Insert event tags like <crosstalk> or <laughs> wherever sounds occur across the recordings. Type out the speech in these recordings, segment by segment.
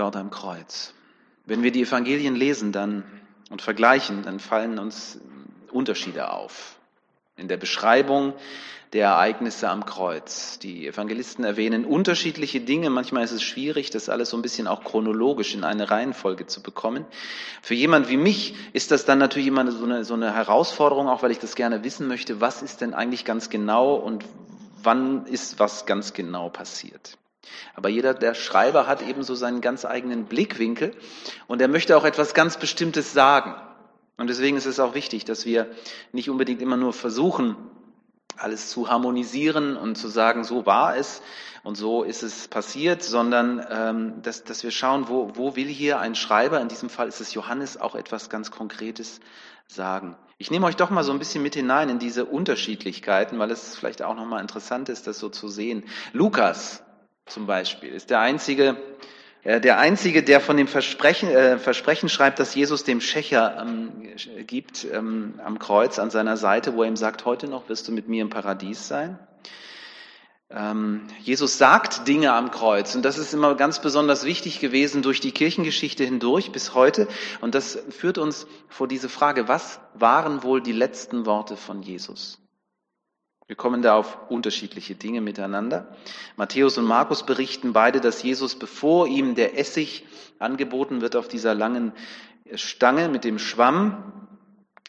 dort am Kreuz. Wenn wir die Evangelien lesen dann und vergleichen, dann fallen uns Unterschiede auf. In der Beschreibung der Ereignisse am Kreuz. Die Evangelisten erwähnen unterschiedliche Dinge. Manchmal ist es schwierig, das alles so ein bisschen auch chronologisch in eine Reihenfolge zu bekommen. Für jemand wie mich ist das dann natürlich immer so eine, so eine Herausforderung, auch weil ich das gerne wissen möchte, was ist denn eigentlich ganz genau und wann ist was ganz genau passiert. Aber jeder der Schreiber hat eben so seinen ganz eigenen Blickwinkel und er möchte auch etwas ganz Bestimmtes sagen. Und deswegen ist es auch wichtig, dass wir nicht unbedingt immer nur versuchen, alles zu harmonisieren und zu sagen, so war es und so ist es passiert, sondern ähm, dass, dass wir schauen, wo, wo will hier ein Schreiber, in diesem Fall ist es Johannes, auch etwas ganz Konkretes sagen. Ich nehme euch doch mal so ein bisschen mit hinein in diese Unterschiedlichkeiten, weil es vielleicht auch nochmal interessant ist, das so zu sehen. Lukas zum Beispiel ist der einzige, äh, der Einzige, der von dem Versprechen, äh, Versprechen schreibt, dass Jesus dem Schächer ähm, gibt ähm, am Kreuz an seiner Seite, wo er ihm sagt, heute noch wirst du mit mir im Paradies sein. Ähm, Jesus sagt Dinge am Kreuz und das ist immer ganz besonders wichtig gewesen durch die Kirchengeschichte hindurch bis heute. Und das führt uns vor diese Frage, was waren wohl die letzten Worte von Jesus? Wir kommen da auf unterschiedliche Dinge miteinander. Matthäus und Markus berichten beide, dass Jesus, bevor ihm der Essig angeboten wird auf dieser langen Stange mit dem Schwamm,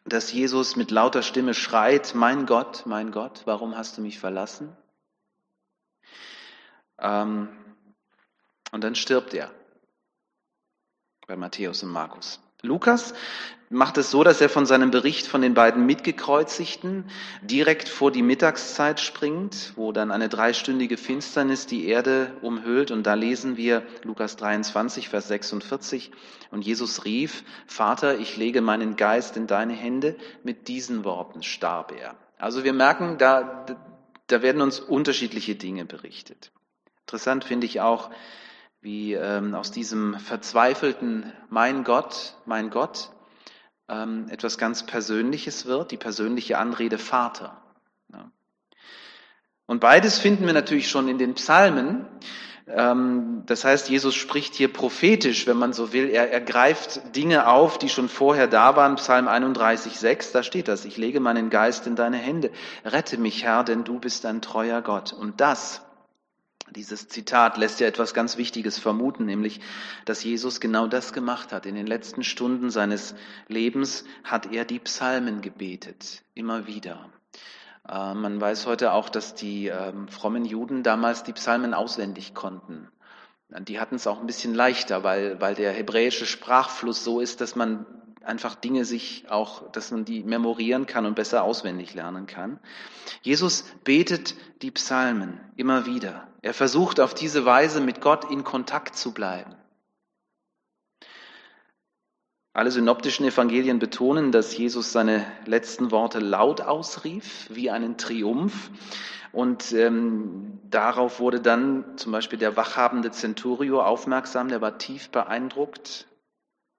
dass Jesus mit lauter Stimme schreit, mein Gott, mein Gott, warum hast du mich verlassen? Ähm, und dann stirbt er bei Matthäus und Markus. Lukas macht es so, dass er von seinem Bericht von den beiden Mitgekreuzigten direkt vor die Mittagszeit springt, wo dann eine dreistündige Finsternis die Erde umhüllt. Und da lesen wir Lukas 23, Vers 46. Und Jesus rief, Vater, ich lege meinen Geist in deine Hände. Mit diesen Worten starb er. Also wir merken, da, da werden uns unterschiedliche Dinge berichtet. Interessant finde ich auch, wie ähm, aus diesem verzweifelten Mein Gott, mein Gott, ähm, etwas ganz Persönliches wird, die persönliche Anrede Vater. Ja. Und beides finden wir natürlich schon in den Psalmen. Ähm, das heißt, Jesus spricht hier prophetisch, wenn man so will. Er, er greift Dinge auf, die schon vorher da waren. Psalm 31, 6, da steht das. Ich lege meinen Geist in deine Hände. Rette mich, Herr, denn du bist ein treuer Gott. Und das dieses Zitat lässt ja etwas ganz Wichtiges vermuten, nämlich, dass Jesus genau das gemacht hat. In den letzten Stunden seines Lebens hat er die Psalmen gebetet, immer wieder. Äh, man weiß heute auch, dass die ähm, frommen Juden damals die Psalmen auswendig konnten. Die hatten es auch ein bisschen leichter, weil, weil der hebräische Sprachfluss so ist, dass man einfach Dinge sich auch, dass man die memorieren kann und besser auswendig lernen kann. Jesus betet die Psalmen immer wieder. Er versucht auf diese Weise mit Gott in Kontakt zu bleiben. Alle synoptischen Evangelien betonen, dass Jesus seine letzten Worte laut ausrief, wie einen Triumph. Und ähm, darauf wurde dann zum Beispiel der wachhabende Centurio aufmerksam, der war tief beeindruckt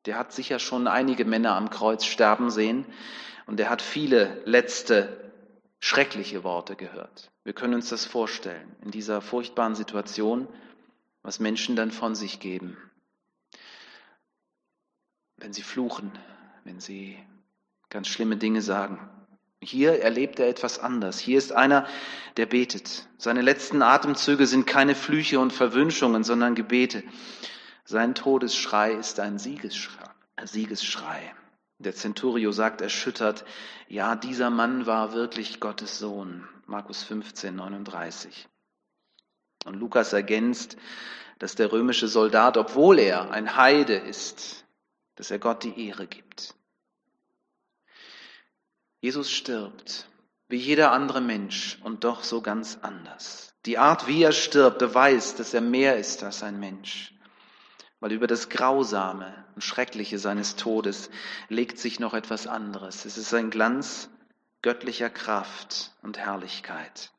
der hat sicher schon einige Männer am Kreuz sterben sehen und der hat viele letzte schreckliche Worte gehört. Wir können uns das vorstellen, in dieser furchtbaren Situation, was Menschen dann von sich geben. Wenn sie fluchen, wenn sie ganz schlimme Dinge sagen. Hier erlebt er etwas anders. Hier ist einer, der betet. Seine letzten Atemzüge sind keine Flüche und Verwünschungen, sondern Gebete. Sein Todesschrei ist ein Siegesschrei. Siegesschrei. Der Centurio sagt erschüttert, ja, dieser Mann war wirklich Gottes Sohn. Markus 15, 39. Und Lukas ergänzt, dass der römische Soldat, obwohl er ein Heide ist, dass er Gott die Ehre gibt. Jesus stirbt, wie jeder andere Mensch und doch so ganz anders. Die Art, wie er stirbt, beweist, dass er mehr ist als ein Mensch weil über das Grausame und Schreckliche seines Todes legt sich noch etwas anderes. Es ist ein Glanz göttlicher Kraft und Herrlichkeit.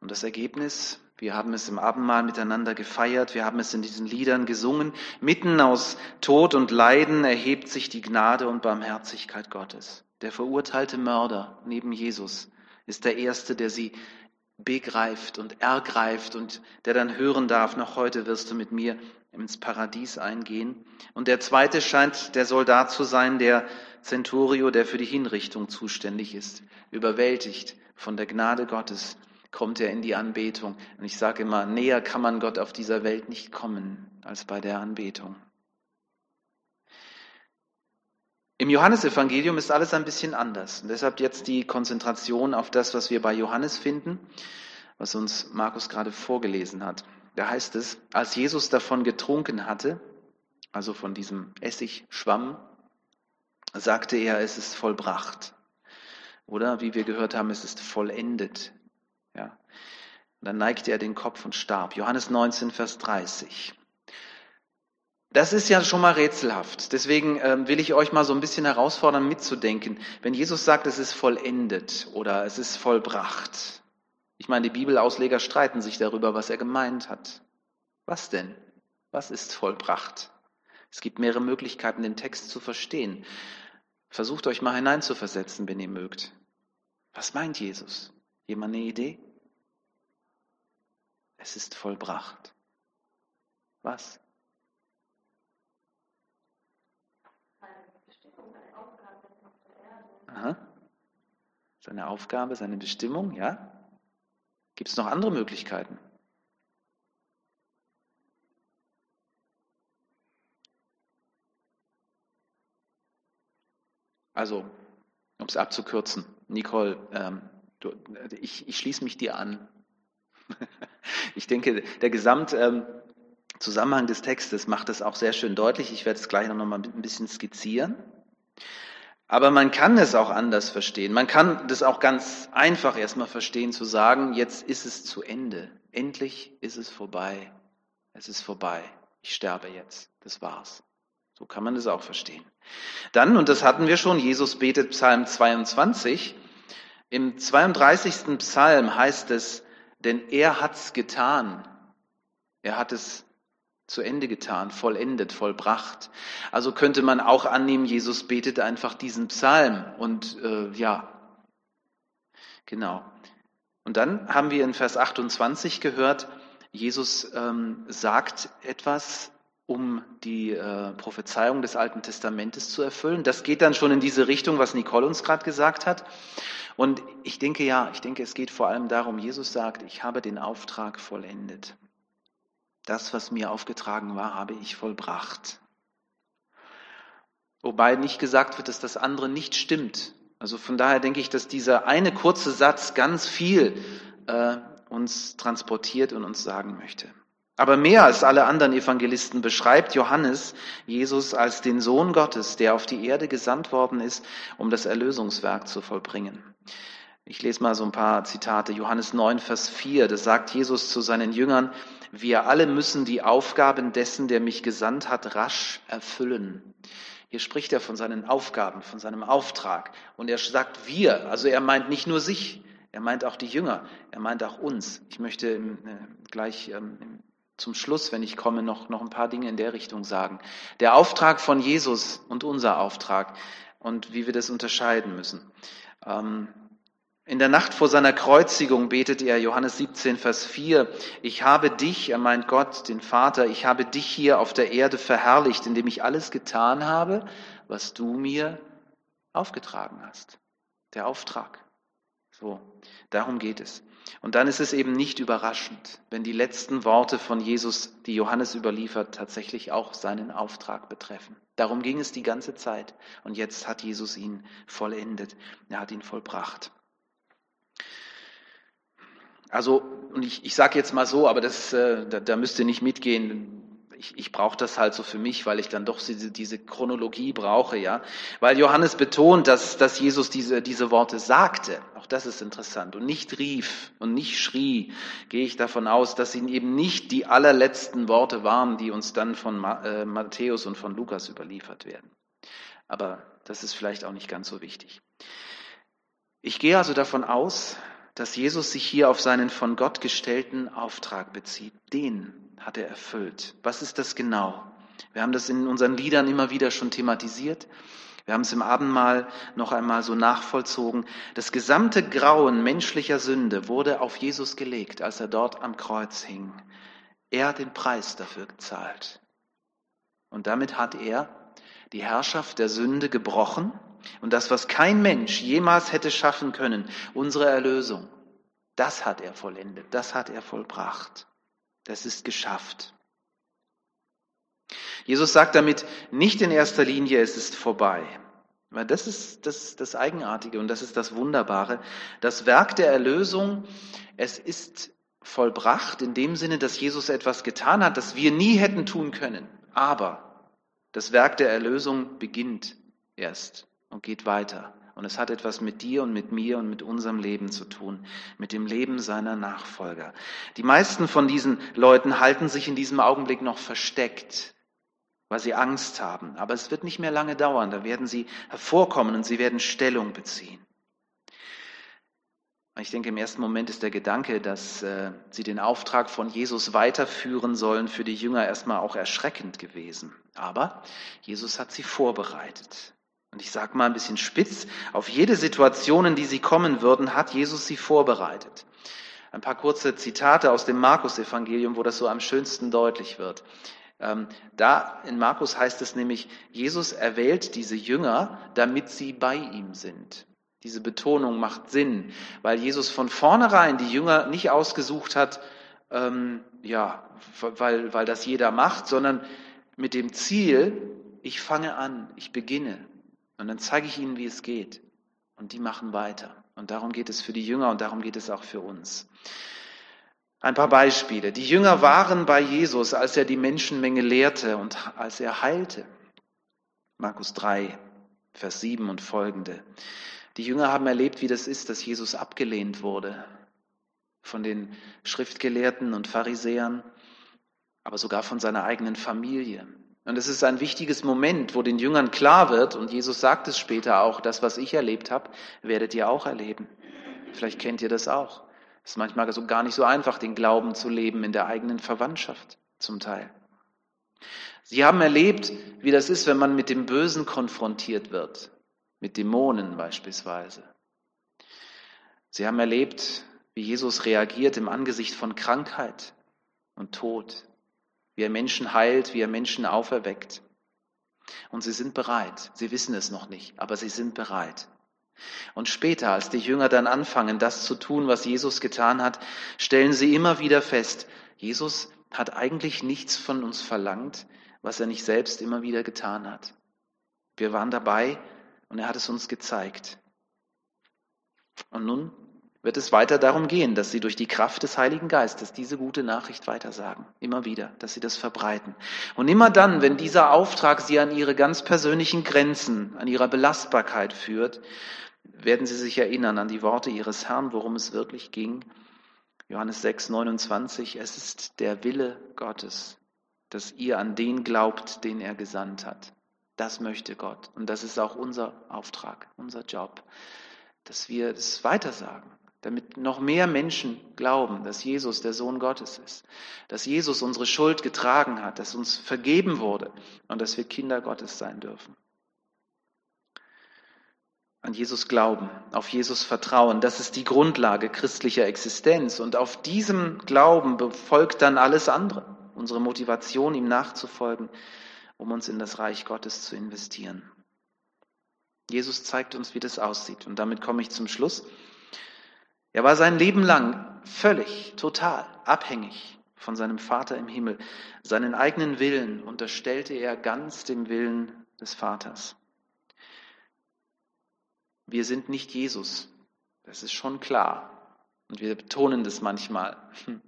Und das Ergebnis, wir haben es im Abendmahl miteinander gefeiert, wir haben es in diesen Liedern gesungen, mitten aus Tod und Leiden erhebt sich die Gnade und Barmherzigkeit Gottes. Der verurteilte Mörder neben Jesus ist der Erste, der sie begreift und ergreift und der dann hören darf, noch heute wirst du mit mir ins Paradies eingehen. Und der zweite scheint der Soldat zu sein, der Centurio, der für die Hinrichtung zuständig ist. Überwältigt von der Gnade Gottes kommt er in die Anbetung. Und ich sage immer, näher kann man Gott auf dieser Welt nicht kommen als bei der Anbetung. Im Johannesevangelium ist alles ein bisschen anders. Und deshalb jetzt die Konzentration auf das, was wir bei Johannes finden, was uns Markus gerade vorgelesen hat. Da heißt es, als Jesus davon getrunken hatte, also von diesem Essigschwamm, sagte er, es ist vollbracht. Oder wie wir gehört haben, es ist vollendet. Ja. Dann neigte er den Kopf und starb. Johannes 19, Vers 30. Das ist ja schon mal rätselhaft. Deswegen ähm, will ich euch mal so ein bisschen herausfordern, mitzudenken. Wenn Jesus sagt, es ist vollendet oder es ist vollbracht. Ich meine, die Bibelausleger streiten sich darüber, was er gemeint hat. Was denn? Was ist vollbracht? Es gibt mehrere Möglichkeiten, den Text zu verstehen. Versucht euch mal hineinzuversetzen, wenn ihr mögt. Was meint Jesus? Jemand eine Idee? Es ist vollbracht. Was? Aha. Seine Aufgabe, seine Bestimmung, ja? Gibt es noch andere Möglichkeiten? Also, um es abzukürzen, Nicole, ähm, du, ich, ich schließe mich dir an. <laughs> ich denke, der Gesamtzusammenhang ähm, des Textes macht es auch sehr schön deutlich. Ich werde es gleich noch mal ein bisschen skizzieren. Aber man kann es auch anders verstehen. Man kann das auch ganz einfach erstmal verstehen, zu sagen, jetzt ist es zu Ende. Endlich ist es vorbei. Es ist vorbei. Ich sterbe jetzt. Das war's. So kann man das auch verstehen. Dann, und das hatten wir schon, Jesus betet Psalm 22. Im 32. Psalm heißt es, denn er hat's getan. Er hat es zu Ende getan, vollendet, vollbracht. Also könnte man auch annehmen, Jesus betet einfach diesen Psalm und äh, ja, genau. Und dann haben wir in Vers 28 gehört, Jesus ähm, sagt etwas, um die äh, Prophezeiung des Alten Testamentes zu erfüllen. Das geht dann schon in diese Richtung, was Nicole uns gerade gesagt hat. Und ich denke ja, ich denke, es geht vor allem darum, Jesus sagt, ich habe den Auftrag vollendet. Das, was mir aufgetragen war, habe ich vollbracht. Wobei nicht gesagt wird, dass das andere nicht stimmt. Also von daher denke ich, dass dieser eine kurze Satz ganz viel äh, uns transportiert und uns sagen möchte. Aber mehr als alle anderen Evangelisten beschreibt Johannes Jesus als den Sohn Gottes, der auf die Erde gesandt worden ist, um das Erlösungswerk zu vollbringen. Ich lese mal so ein paar Zitate. Johannes 9, Vers 4, da sagt Jesus zu seinen Jüngern, wir alle müssen die Aufgaben dessen, der mich gesandt hat, rasch erfüllen. Hier spricht er von seinen Aufgaben, von seinem Auftrag. Und er sagt wir, also er meint nicht nur sich, er meint auch die Jünger, er meint auch uns. Ich möchte äh, gleich ähm, zum Schluss, wenn ich komme, noch, noch ein paar Dinge in der Richtung sagen. Der Auftrag von Jesus und unser Auftrag und wie wir das unterscheiden müssen. Ähm, in der Nacht vor seiner Kreuzigung betet er, Johannes 17, Vers 4, ich habe dich, er meint Gott, den Vater, ich habe dich hier auf der Erde verherrlicht, indem ich alles getan habe, was du mir aufgetragen hast. Der Auftrag. So, darum geht es. Und dann ist es eben nicht überraschend, wenn die letzten Worte von Jesus, die Johannes überliefert, tatsächlich auch seinen Auftrag betreffen. Darum ging es die ganze Zeit. Und jetzt hat Jesus ihn vollendet. Er hat ihn vollbracht. Also, und ich, ich sage jetzt mal so, aber das, äh, da, da müsst ihr nicht mitgehen. Ich, ich brauche das halt so für mich, weil ich dann doch diese, diese Chronologie brauche, ja. Weil Johannes betont, dass, dass Jesus diese, diese Worte sagte. Auch das ist interessant. Und nicht rief und nicht schrie, gehe ich davon aus, dass sie eben nicht die allerletzten Worte waren, die uns dann von äh, Matthäus und von Lukas überliefert werden. Aber das ist vielleicht auch nicht ganz so wichtig. Ich gehe also davon aus, dass Jesus sich hier auf seinen von Gott gestellten Auftrag bezieht. Den hat er erfüllt. Was ist das genau? Wir haben das in unseren Liedern immer wieder schon thematisiert. Wir haben es im Abendmahl noch einmal so nachvollzogen. Das gesamte Grauen menschlicher Sünde wurde auf Jesus gelegt, als er dort am Kreuz hing. Er hat den Preis dafür gezahlt. Und damit hat er die Herrschaft der Sünde gebrochen und das, was kein Mensch jemals hätte schaffen können, unsere Erlösung, das hat er vollendet, das hat er vollbracht. Das ist geschafft. Jesus sagt damit nicht in erster Linie, es ist vorbei. Weil das ist das, das Eigenartige und das ist das Wunderbare. Das Werk der Erlösung, es ist vollbracht in dem Sinne, dass Jesus etwas getan hat, das wir nie hätten tun können. Aber das Werk der Erlösung beginnt erst und geht weiter. Und es hat etwas mit dir und mit mir und mit unserem Leben zu tun, mit dem Leben seiner Nachfolger. Die meisten von diesen Leuten halten sich in diesem Augenblick noch versteckt, weil sie Angst haben. Aber es wird nicht mehr lange dauern. Da werden sie hervorkommen und sie werden Stellung beziehen. Ich denke, im ersten Moment ist der Gedanke, dass äh, sie den Auftrag von Jesus weiterführen sollen, für die Jünger erstmal auch erschreckend gewesen. Aber Jesus hat sie vorbereitet. Und ich sage mal ein bisschen spitz, auf jede Situation, in die sie kommen würden, hat Jesus sie vorbereitet. Ein paar kurze Zitate aus dem Markus-Evangelium, wo das so am schönsten deutlich wird. Ähm, da in Markus heißt es nämlich, Jesus erwählt diese Jünger, damit sie bei ihm sind. Diese Betonung macht Sinn, weil Jesus von vornherein die Jünger nicht ausgesucht hat, ähm, ja, weil, weil das jeder macht, sondern mit dem Ziel, ich fange an, ich beginne. Und dann zeige ich ihnen, wie es geht. Und die machen weiter. Und darum geht es für die Jünger und darum geht es auch für uns. Ein paar Beispiele. Die Jünger waren bei Jesus, als er die Menschenmenge lehrte und als er heilte. Markus 3, Vers 7 und folgende. Die Jünger haben erlebt, wie das ist, dass Jesus abgelehnt wurde von den Schriftgelehrten und Pharisäern, aber sogar von seiner eigenen Familie. Und es ist ein wichtiges Moment, wo den Jüngern klar wird, und Jesus sagt es später auch, das, was ich erlebt habe, werdet ihr auch erleben. Vielleicht kennt ihr das auch. Es ist manchmal so gar nicht so einfach, den Glauben zu leben in der eigenen Verwandtschaft zum Teil. Sie haben erlebt, wie das ist, wenn man mit dem Bösen konfrontiert wird, mit Dämonen beispielsweise. Sie haben erlebt, wie Jesus reagiert im Angesicht von Krankheit und Tod wie er Menschen heilt, wie er Menschen auferweckt. Und sie sind bereit. Sie wissen es noch nicht, aber sie sind bereit. Und später, als die Jünger dann anfangen, das zu tun, was Jesus getan hat, stellen sie immer wieder fest, Jesus hat eigentlich nichts von uns verlangt, was er nicht selbst immer wieder getan hat. Wir waren dabei und er hat es uns gezeigt. Und nun wird es weiter darum gehen, dass sie durch die Kraft des Heiligen Geistes diese gute Nachricht weitersagen. Immer wieder, dass sie das verbreiten. Und immer dann, wenn dieser Auftrag sie an ihre ganz persönlichen Grenzen, an ihrer Belastbarkeit führt, werden sie sich erinnern an die Worte ihres Herrn, worum es wirklich ging. Johannes 6, 29, es ist der Wille Gottes, dass ihr an den glaubt, den er gesandt hat. Das möchte Gott. Und das ist auch unser Auftrag, unser Job, dass wir das weitersagen damit noch mehr Menschen glauben, dass Jesus der Sohn Gottes ist, dass Jesus unsere Schuld getragen hat, dass uns vergeben wurde und dass wir Kinder Gottes sein dürfen. An Jesus glauben, auf Jesus vertrauen, das ist die Grundlage christlicher Existenz und auf diesem Glauben befolgt dann alles andere, unsere Motivation, ihm nachzufolgen, um uns in das Reich Gottes zu investieren. Jesus zeigt uns, wie das aussieht. Und damit komme ich zum Schluss. Er war sein Leben lang völlig, total abhängig von seinem Vater im Himmel. Seinen eigenen Willen unterstellte er ganz dem Willen des Vaters. Wir sind nicht Jesus, das ist schon klar. Und wir betonen das manchmal. <laughs>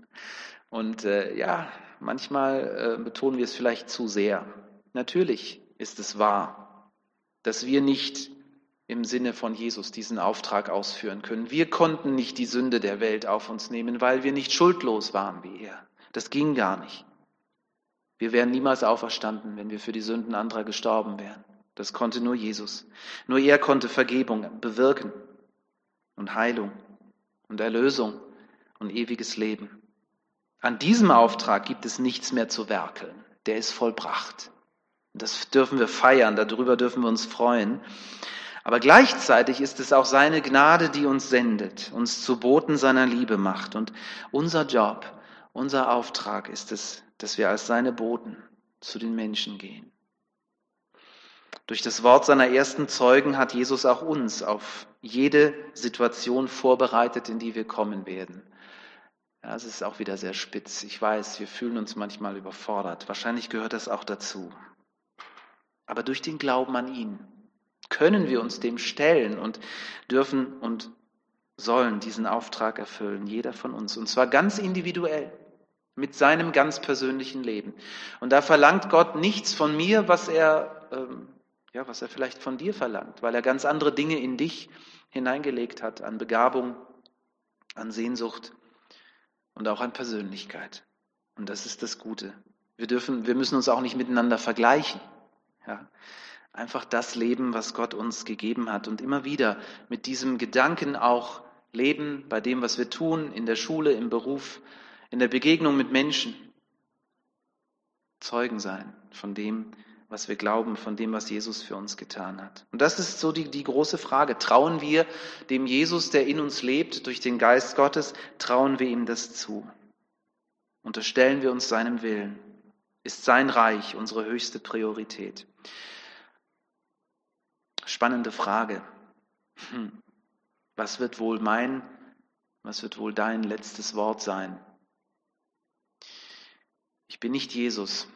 Und äh, ja, manchmal äh, betonen wir es vielleicht zu sehr. Natürlich ist es wahr, dass wir nicht im Sinne von Jesus diesen Auftrag ausführen können. Wir konnten nicht die Sünde der Welt auf uns nehmen, weil wir nicht schuldlos waren wie er. Das ging gar nicht. Wir wären niemals auferstanden, wenn wir für die Sünden anderer gestorben wären. Das konnte nur Jesus. Nur er konnte Vergebung bewirken und Heilung und Erlösung und ewiges Leben. An diesem Auftrag gibt es nichts mehr zu werkeln. Der ist vollbracht. Das dürfen wir feiern, darüber dürfen wir uns freuen. Aber gleichzeitig ist es auch seine Gnade, die uns sendet, uns zu Boten seiner Liebe macht. Und unser Job, unser Auftrag ist es, dass wir als seine Boten zu den Menschen gehen. Durch das Wort seiner ersten Zeugen hat Jesus auch uns auf jede Situation vorbereitet, in die wir kommen werden. Ja, es ist auch wieder sehr spitz. Ich weiß, wir fühlen uns manchmal überfordert. Wahrscheinlich gehört das auch dazu. Aber durch den Glauben an ihn können wir uns dem stellen und dürfen und sollen diesen Auftrag erfüllen, jeder von uns. Und zwar ganz individuell, mit seinem ganz persönlichen Leben. Und da verlangt Gott nichts von mir, was er, ähm, ja, was er vielleicht von dir verlangt, weil er ganz andere Dinge in dich hineingelegt hat, an Begabung, an Sehnsucht und auch an Persönlichkeit. Und das ist das Gute. Wir dürfen, wir müssen uns auch nicht miteinander vergleichen. Ja. Einfach das leben, was Gott uns gegeben hat und immer wieder mit diesem Gedanken auch leben, bei dem, was wir tun, in der Schule, im Beruf, in der Begegnung mit Menschen. Zeugen sein von dem, was wir glauben, von dem, was Jesus für uns getan hat. Und das ist so die, die große Frage. Trauen wir dem Jesus, der in uns lebt, durch den Geist Gottes, trauen wir ihm das zu? Unterstellen wir uns seinem Willen? Ist sein Reich unsere höchste Priorität? Spannende Frage. Hm. Was wird wohl mein, was wird wohl dein letztes Wort sein? Ich bin nicht Jesus.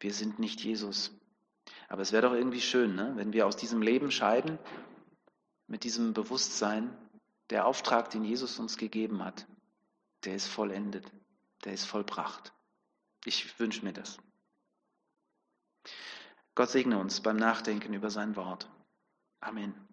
Wir sind nicht Jesus. Aber es wäre doch irgendwie schön, ne? wenn wir aus diesem Leben scheiden, mit diesem Bewusstsein, der Auftrag, den Jesus uns gegeben hat, der ist vollendet, der ist vollbracht. Ich wünsche mir das. Gott segne uns beim Nachdenken über sein Wort. Amen.